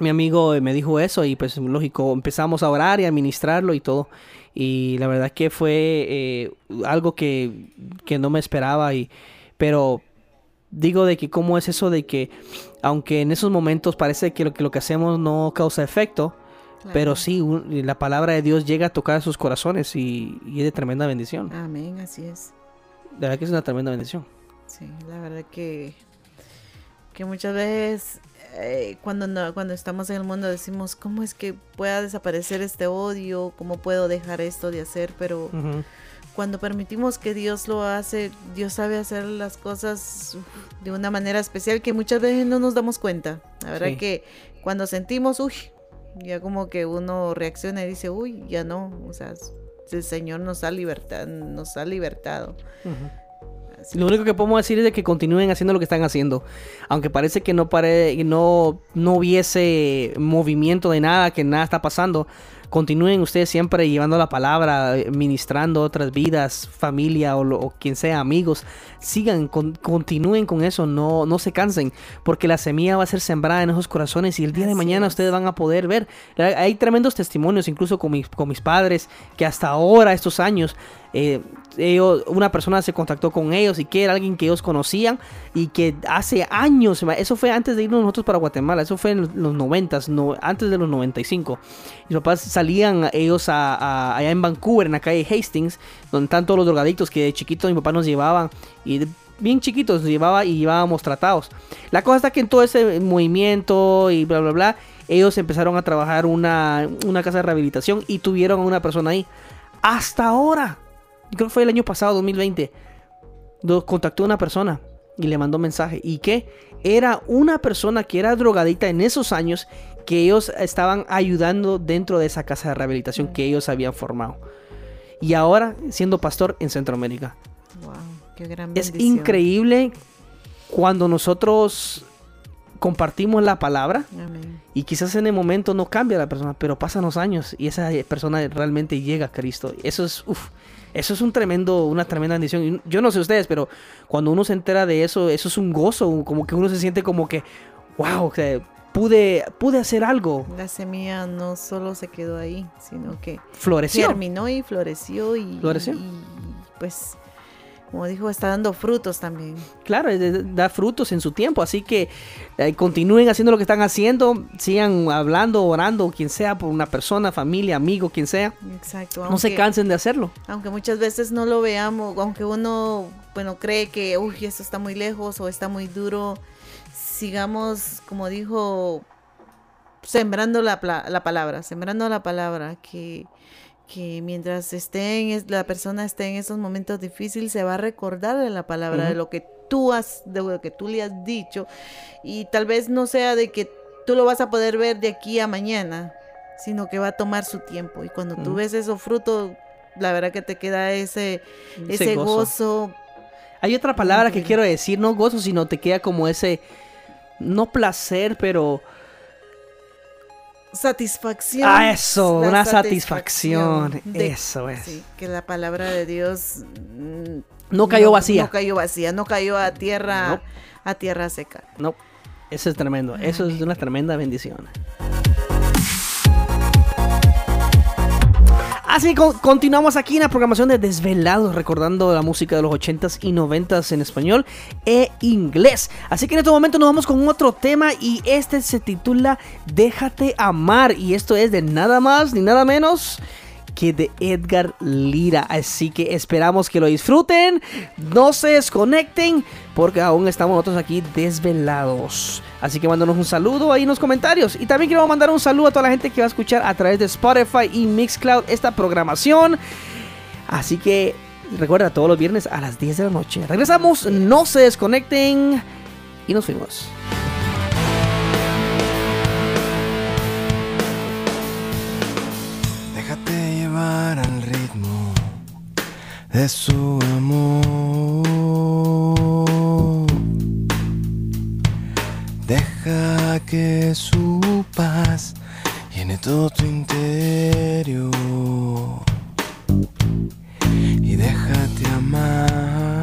mi amigo eh, me dijo eso y pues lógico, empezamos a orar y a ministrarlo y todo. Y la verdad que fue eh, algo que, que no me esperaba y pero digo de que cómo es eso de que aunque en esos momentos parece que lo que, lo que hacemos no causa efecto, Pero sí, un- la palabra de Dios llega a tocar sus corazones y, y es de tremenda bendición. Amén, así es. La verdad que es una tremenda bendición. Sí, la verdad que, que muchas veces eh, cuando, no- cuando estamos en el mundo decimos, ¿cómo es que pueda desaparecer este odio? ¿Cómo puedo dejar esto de hacer? Pero cuando permitimos que Dios lo hace, Dios sabe hacer las cosas uf, de una manera especial que muchas veces no nos damos cuenta. La verdad Sí. que cuando sentimos, uy, ya como que uno reacciona y dice, uy, ya no, o sea, el Señor nos ha libertado, nos ha libertado. Así Lo único que podemos decir es de que continúen haciendo lo que están haciendo. Aunque parece que no pare, no, no hubiese movimiento de nada, que nada está pasando. Continúen ustedes siempre llevando la palabra, eh, ministrando otras vidas, familia o, quien sea, amigos. Sigan, con- continúen con eso, no, no se cansen, porque la semilla va a ser sembrada en esos corazones y el día de mañana es. ustedes van a poder ver. Hay tremendos testimonios, incluso con mis, con mis padres, que hasta ahora, estos años, eh, una persona se contactó con ellos y que era alguien que ellos conocían y que hace años, eso fue antes de irnos nosotros para Guatemala, eso fue en los- los 90, no, antes de los 95. Mis papás salían ellos a, a- allá en Vancouver, en la calle Hastings, donde están todos los drogadictos que de chiquitos mi papá nos llevaban y bien chiquitos nos llevaba y llevábamos tratados. La cosa está que en todo ese movimiento y bla bla bla, ellos empezaron a trabajar una, una casa de rehabilitación y tuvieron a una persona ahí. Hasta ahora, creo que fue el año pasado, 2020, lo contactó una persona y le mandó mensaje. ¿Y qué? Era una persona que era drogadita en esos años que ellos estaban ayudando dentro de esa casa de rehabilitación que ellos habían formado. Y ahora siendo pastor en Centroamérica. Wow, qué gran Es bendición. increíble cuando nosotros compartimos la palabra Amén. y quizás en el momento no cambia la persona, pero pasan los años y esa persona realmente llega a Cristo. Eso es, uf, eso es un tremendo, una tremenda bendición. Yo no sé ustedes, pero cuando uno se entera de eso, eso es un gozo, como que uno se siente como que, wow, o sea, pude, pude hacer algo. La semilla no solo se quedó ahí, sino que Floreció. germinó y floreció y, Floreció. y, pues, como dijo, está dando frutos también. Claro, da frutos en su tiempo, así que eh, continúen haciendo lo que están haciendo, sigan hablando, orando, quien sea, por una persona, familia, amigo, quien sea. Exacto. No se cansen de hacerlo. Aunque muchas veces no lo veamos, aunque uno, bueno, cree que, uy, esto está muy lejos o está muy duro, sigamos, como dijo, sembrando la, la palabra, sembrando la palabra, que, que mientras esté en, es- la persona esté en esos momentos difíciles, se va a recordar de la palabra, de lo que tú has, de lo que tú le has dicho, y tal vez no sea de que tú lo vas a poder ver de aquí a mañana, sino que va a tomar su tiempo. Y cuando tú Ujú. ves esos frutos, la verdad que te queda ese, Ese ese gozo. gozo. Hay otra palabra que quiero decir, no gozo, sino te queda como ese, no placer, pero... satisfacción. Ah, eso, La una satisfacción. de- Eso es. sí, que la palabra de Dios mm, No cayó vacía. No cayó vacía, no cayó a tierra, a tierra seca. No, eso es tremendo. Eso es una tremenda bendición. Así que continuamos aquí en la programación de Desvelados, recordando la música de los 80s y 90s en español e inglés. Así que en este momento nos vamos con otro tema y este se titula Déjate amar y esto es de nada más ni nada menos que de Edgar Lira. Así que esperamos que lo disfruten, no se desconecten, porque aún estamos nosotros aquí desvelados. Así que mándanos un saludo ahí en los comentarios. Y también quiero mandar un saludo a toda la gente que va a escuchar a través de Spotify y Mixcloud esta programación. Así que recuerda todos los viernes a las 10 de la noche. Regresamos, no se desconecten y nos fuimos. De su amor. Deja que su paz llene todo tu interior. Y déjate amar.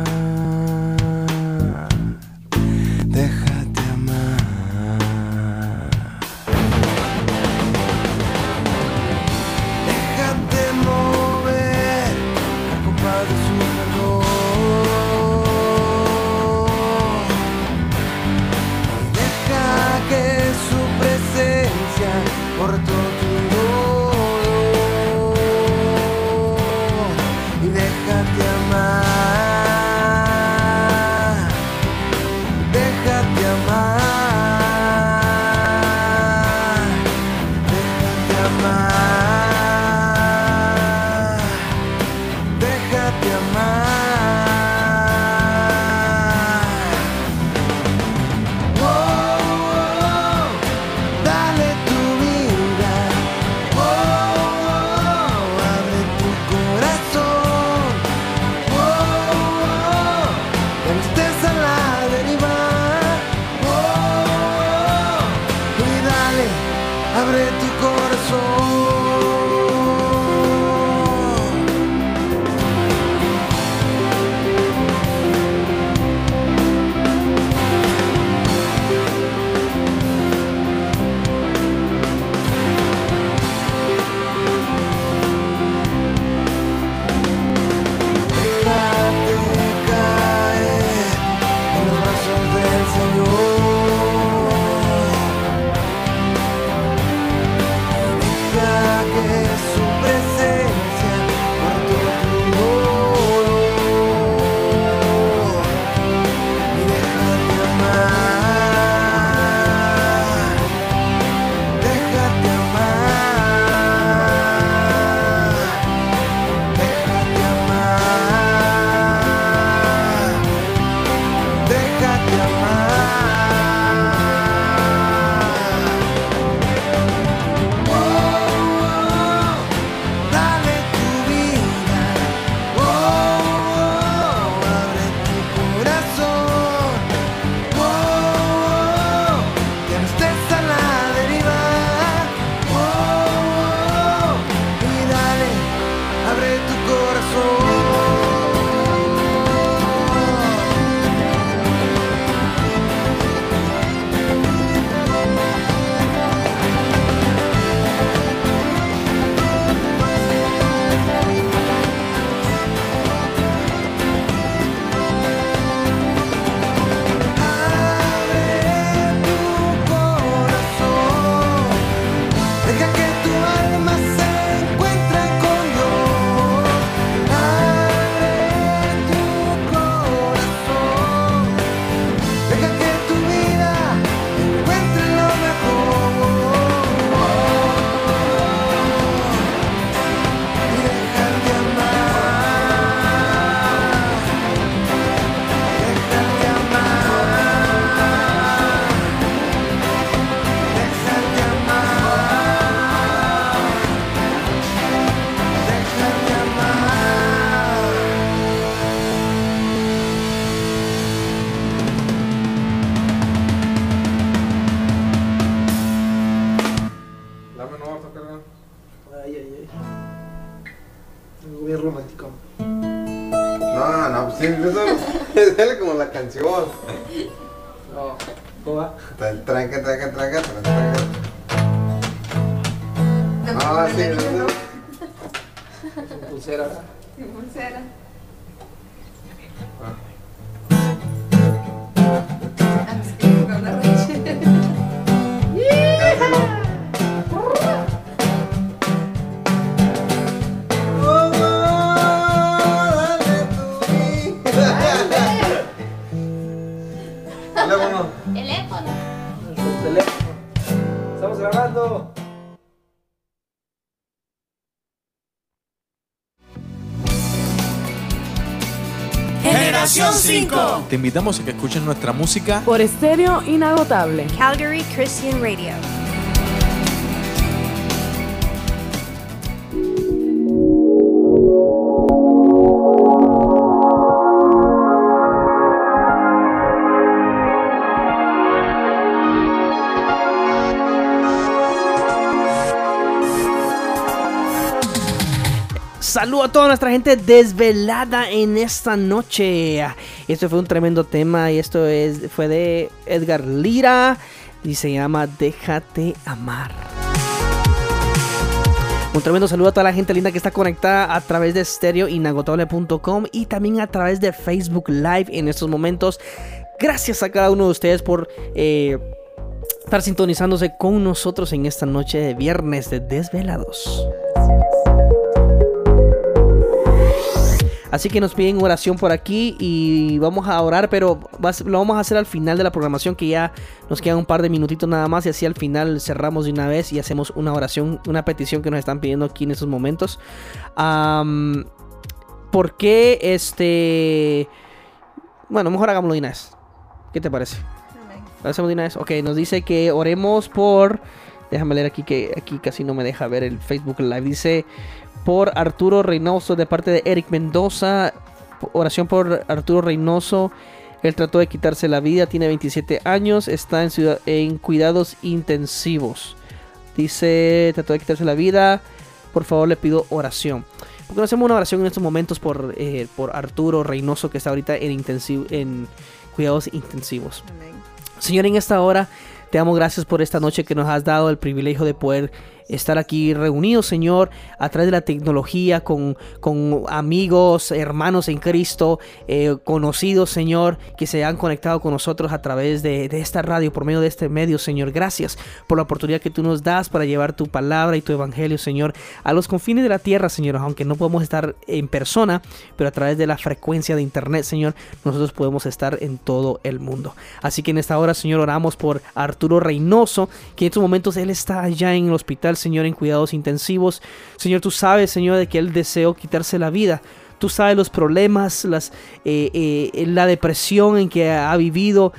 Como Te invitamos a que escuches nuestra música Por estéreo inagotable. Calgary Christian Radio. Saludo a toda nuestra gente desvelada en esta noche. Esto fue un tremendo tema y esto es, fue de Edgar Lira y se llama Déjate amar. Un tremendo saludo a toda la gente linda que está conectada a través de stereoinagotable.com y también a través de Facebook Live en estos momentos. Gracias a cada uno de ustedes por eh, estar sintonizándose con nosotros en esta noche de viernes de Desvelados. Así que nos piden oración por aquí y vamos a orar, pero lo vamos a hacer al final de la programación que ya nos quedan un par de minutitos nada más y así al final cerramos de una vez y hacemos una oración, una petición que nos están pidiendo aquí en estos momentos. Am, ¿Por qué este... Bueno, mejor hagámoslo de una vez. ¿Qué te parece? ¿Lo hacemos de una vez? Ok, nos dice que oremos por... Déjame leer aquí que aquí casi no me deja ver el Facebook Live. Dice por Arturo Reynoso de parte de Eric Mendoza. Oración por Arturo Reynoso. Él trató de quitarse la vida, tiene 27 años, está en, ciudad- en cuidados intensivos. Dice, trató de quitarse la vida. Por favor, le pido oración. Porque no hacemos una oración en estos momentos por, eh, por Arturo Reynoso, que está ahorita en, intensivo, en cuidados intensivos. Señor, en esta hora te damos gracias por esta noche que nos has dado el privilegio de poder estar aquí reunidos, Señor, a través de la tecnología, con, con amigos, hermanos en Cristo, eh, conocidos, Señor, que se han conectado con nosotros a través de, de esta radio, por medio de este medio, Señor. Gracias por la oportunidad que tú nos das para llevar tu palabra y tu evangelio, Señor, a los confines de la tierra, Señor, aunque no podemos estar en persona, pero a través de la frecuencia de internet, Señor, nosotros podemos estar en todo el mundo. Así que en esta hora, Señor, oramos por Arturo Reynoso, que en estos momentos él está allá en el hospital, Señor, en cuidados intensivos. Señor, tú sabes, Señor, de que él deseó quitarse la vida. Tú sabes los problemas, las, eh, eh, la depresión en que ha vivido.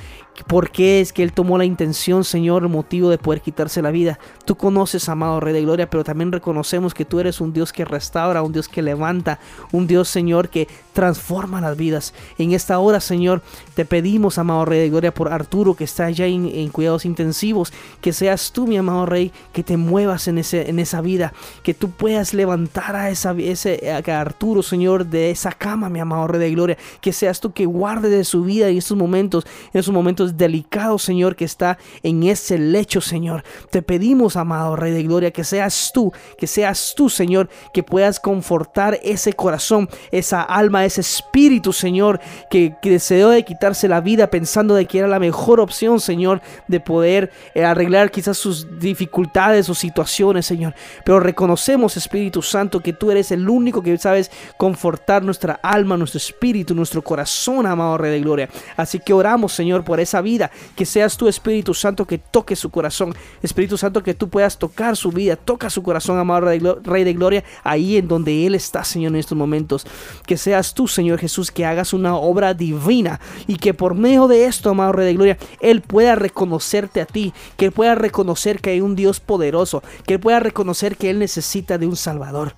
¿Por qué es que Él tomó la intención, Señor, el motivo de poder quitarse la vida? Tú conoces, amado Rey de Gloria, pero también reconocemos que tú eres un Dios que restaura, un Dios que levanta, un Dios, Señor, que transforma las vidas. En esta hora, Señor, te pedimos, amado Rey de Gloria, por Arturo, que está allá en, en cuidados intensivos, que seas tú, mi amado Rey, que te muevas en, ese, en esa vida, que tú puedas levantar a, esa, ese, a Arturo, Señor, de esa cama, mi amado Rey de Gloria, que seas tú que guarde de su vida en estos momentos, en esos momentos delicados, Señor, que está en ese lecho, Señor. Te pedimos, amado Rey de Gloria, que seas tú, que seas tú, Señor, que puedas confortar ese corazón, esa alma, ese espíritu, Señor, que, deseó de quitarse la vida pensando de que era la mejor opción, Señor, de poder eh, arreglar quizás sus dificultades o situaciones, Señor. Pero reconocemos, Espíritu Santo, que tú eres el único que sabes confortar nuestra alma, nuestro espíritu, nuestro corazón, amado Rey de Gloria. Así que oramos, Señor, por esa vida, que seas tu Espíritu Santo que toque su corazón. Espíritu Santo, que tú puedas tocar su vida, toca su corazón, amado Rey de Glo- Rey de Gloria, ahí en donde Él está, Señor, en estos momentos. Que seas tú, Señor Jesús, que hagas una obra divina y que por medio de esto, amado Rey de Gloria, Él pueda reconocerte a ti, que pueda reconocer que hay un Dios poderoso, que pueda reconocer que Él necesita de un Salvador.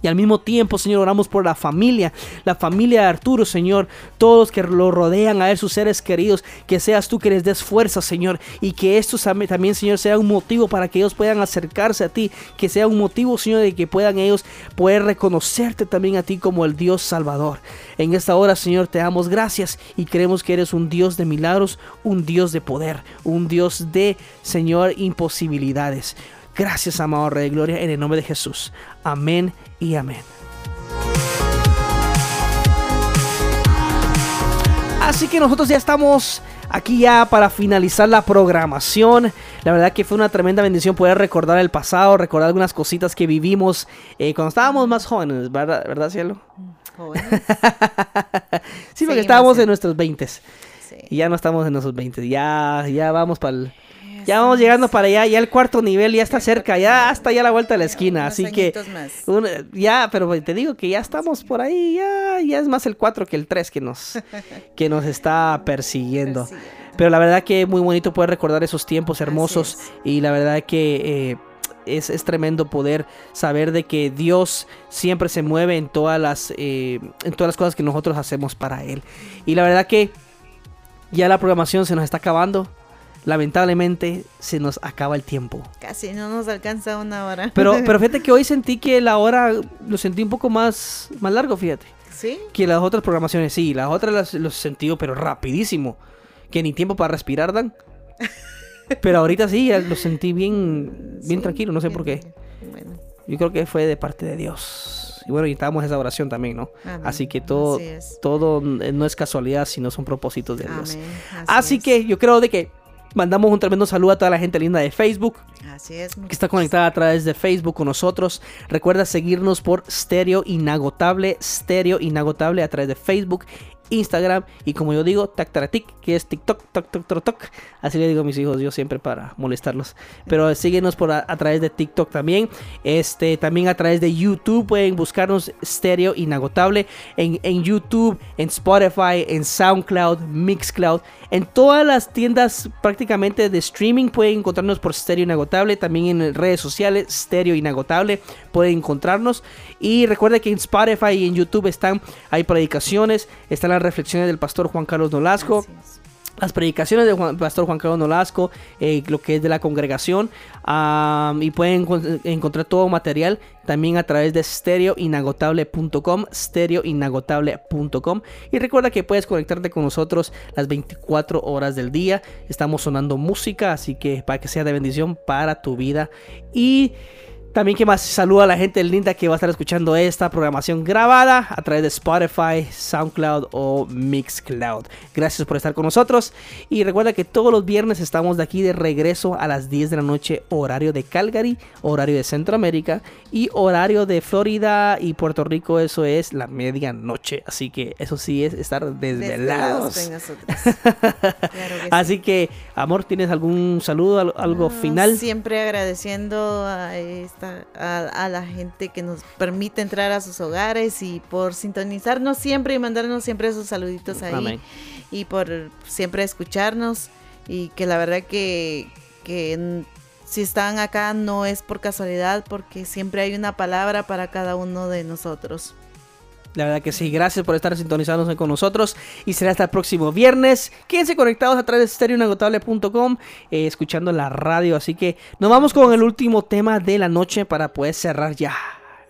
Y al mismo tiempo, Señor, oramos por la familia, la familia de Arturo, Señor, todos los que lo rodean a él, sus seres queridos, que seas tú que les des fuerza, Señor, y que esto también, Señor, sea un motivo para que ellos puedan acercarse a ti, que sea un motivo, Señor, de que puedan ellos poder reconocerte también a ti como el Dios Salvador. En esta hora, Señor, te damos gracias y creemos que eres un Dios de milagros, un Dios de poder, un Dios de, Señor, imposibilidades. Gracias, amado Rey de Gloria, en el nombre de Jesús. Amén y amén. Así que nosotros ya estamos aquí ya para finalizar la programación. La verdad que fue una tremenda bendición poder recordar el pasado, recordar algunas cositas que vivimos eh, cuando estábamos más jóvenes, ¿verdad, ¿verdad cielo? Jóvenes. Sí, porque estábamos en- en nuestros 20 y ya no estamos en nuestros 20 ya, ya vamos para el... Ya vamos llegando para allá, ya el cuarto nivel ya está cerca, ya hasta ya la vuelta de la esquina, así que un- ya, pero te digo que ya estamos por ahí, ya, ya es más el 4 que el 3 que nos, que nos está persiguiendo. Pero la verdad que es muy bonito poder recordar esos tiempos hermosos y la verdad que eh, es, es tremendo poder saber de que Dios siempre se mueve en todas las, eh, en todas las cosas que nosotros hacemos para Él. Y la verdad que ya la programación se nos está acabando. Lamentablemente se nos acaba el tiempo. Casi no nos alcanza una hora. Pero, pero fíjate que hoy sentí que la hora lo sentí un poco más, más largo, fíjate. ¿Sí? Que las otras programaciones, sí, las otras las, los sentí, pero rapidísimo. Que ni tiempo para respirar dan. Pero ahorita sí, lo sentí bien, bien tranquilo, no sé por qué. Bueno. Yo creo que fue de parte de Dios. Y bueno, necesitamos esa oración también, ¿no? Amén. Así que todo, Así todo no es casualidad, sino son propósitos de Dios. Amén. Así que yo creo de que mandamos un tremendo saludo a toda la gente linda de Facebook Así es. que está conectada a través de Facebook con nosotros. Recuerda seguirnos por Stereo Inagotable, Stereo Inagotable a través de Facebook, Instagram y como yo digo, Tactaratic, que es TikTok, toc, toc, toc. Así le digo a mis hijos yo siempre para molestarlos. Pero síguenos por a, a través de TikTok también. Este, también a través de YouTube pueden buscarnos Stereo Inagotable en, en YouTube, en Spotify, en SoundCloud, Mixcloud. En todas las tiendas prácticamente de streaming pueden encontrarnos por Stereo Inagotable. También en redes sociales, Stereo Inagotable, pueden encontrarnos. Y recuerda que en Spotify y en YouTube están, hay predicaciones, están las reflexiones del pastor Juan Carlos Nolasco. Las predicaciones del Juan- pastor Juan Carlos Nolasco, eh, lo que es de la congregación, y pueden encon- encontrar todo material también a través de stereoinagotable.com, stereoinagotable.com. Y recuerda que puedes conectarte con nosotros las 24 horas del día. Estamos sonando música, así que para que sea de bendición para tu vida. Y también que más saluda a la gente linda que va a estar escuchando esta programación grabada a través de Spotify, SoundCloud o Mixcloud. Gracias por estar con nosotros y recuerda que todos los viernes estamos de aquí de regreso a las 10 de la noche horario de Calgary, horario de Centroamérica y horario de Florida y Puerto Rico eso es la medianoche. Así que eso sí es estar desvelados. Claro que sí. Así que, amor, ¿tienes algún saludo, al- algo No, final? Siempre agradeciendo a, esta, a, a la gente que nos permite entrar a sus hogares y por sintonizarnos siempre y mandarnos siempre esos saluditos ahí. Amén. Y por siempre escucharnos. Y que la verdad que, que si están acá no es por casualidad, porque siempre hay una palabra para cada uno de nosotros. La verdad que sí, gracias por estar sintonizándose con nosotros y será hasta el próximo viernes. Quédense conectados a través de stereoinagotable.com, eh, escuchando la radio. Así que nos vamos con el último tema de la noche para poder cerrar ya.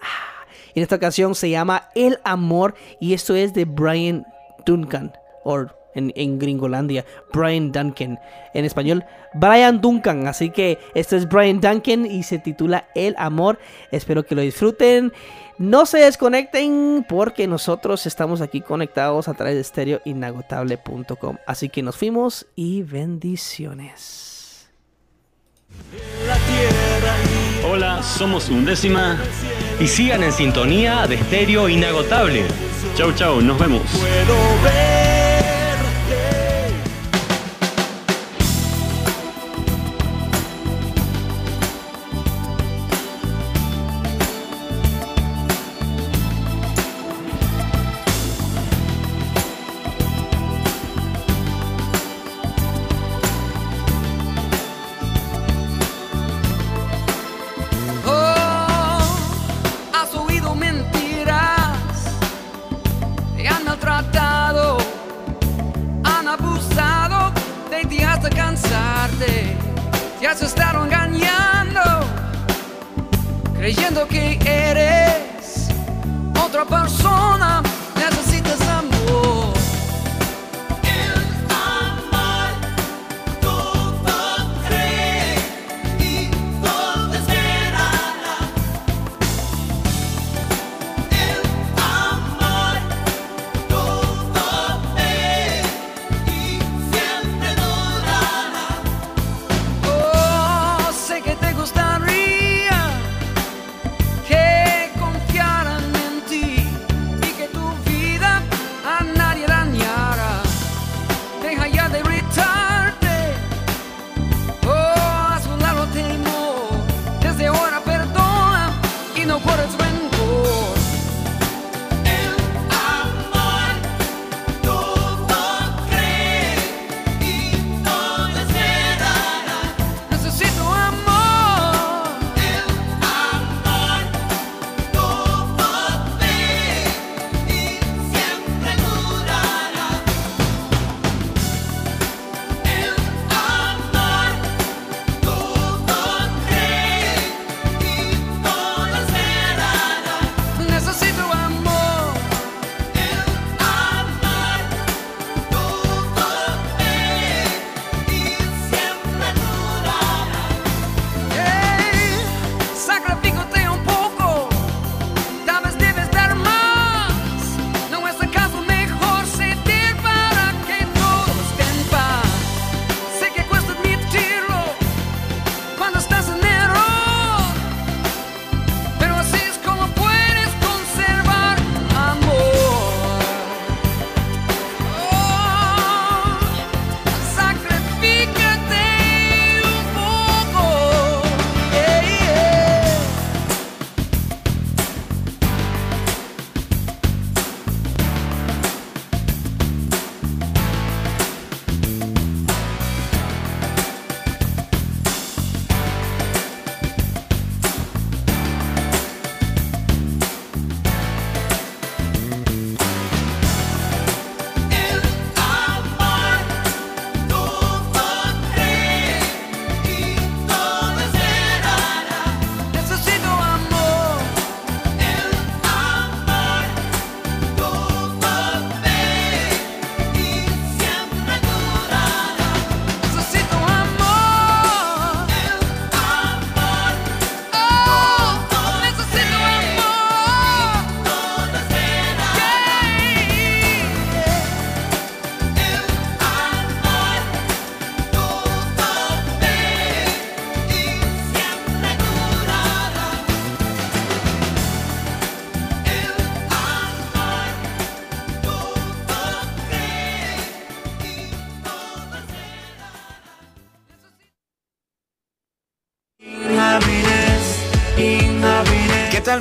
Ah, En esta ocasión se llama El Amor y esto es de Brian Duncan, o en, en Gringolandia, Brian Duncan. En español, Brian Duncan. Así que esto es Brian Duncan y se titula El Amor. Espero que lo disfruten. No se desconecten porque nosotros estamos aquí conectados a través de stereoinagotable.com. Así que nos fuimos y bendiciones. Hola, somos Undécima. Y sigan en sintonía de Estéreo Inagotable. Chau, chau, nos vemos.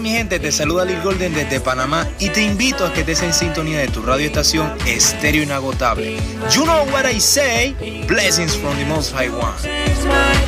mi gente? Te saluda Lil Golden desde Panamá y te invito a que estés en sintonía de tu radioestación Estéreo Inagotable. You know what I say? Blessings from the Most High One.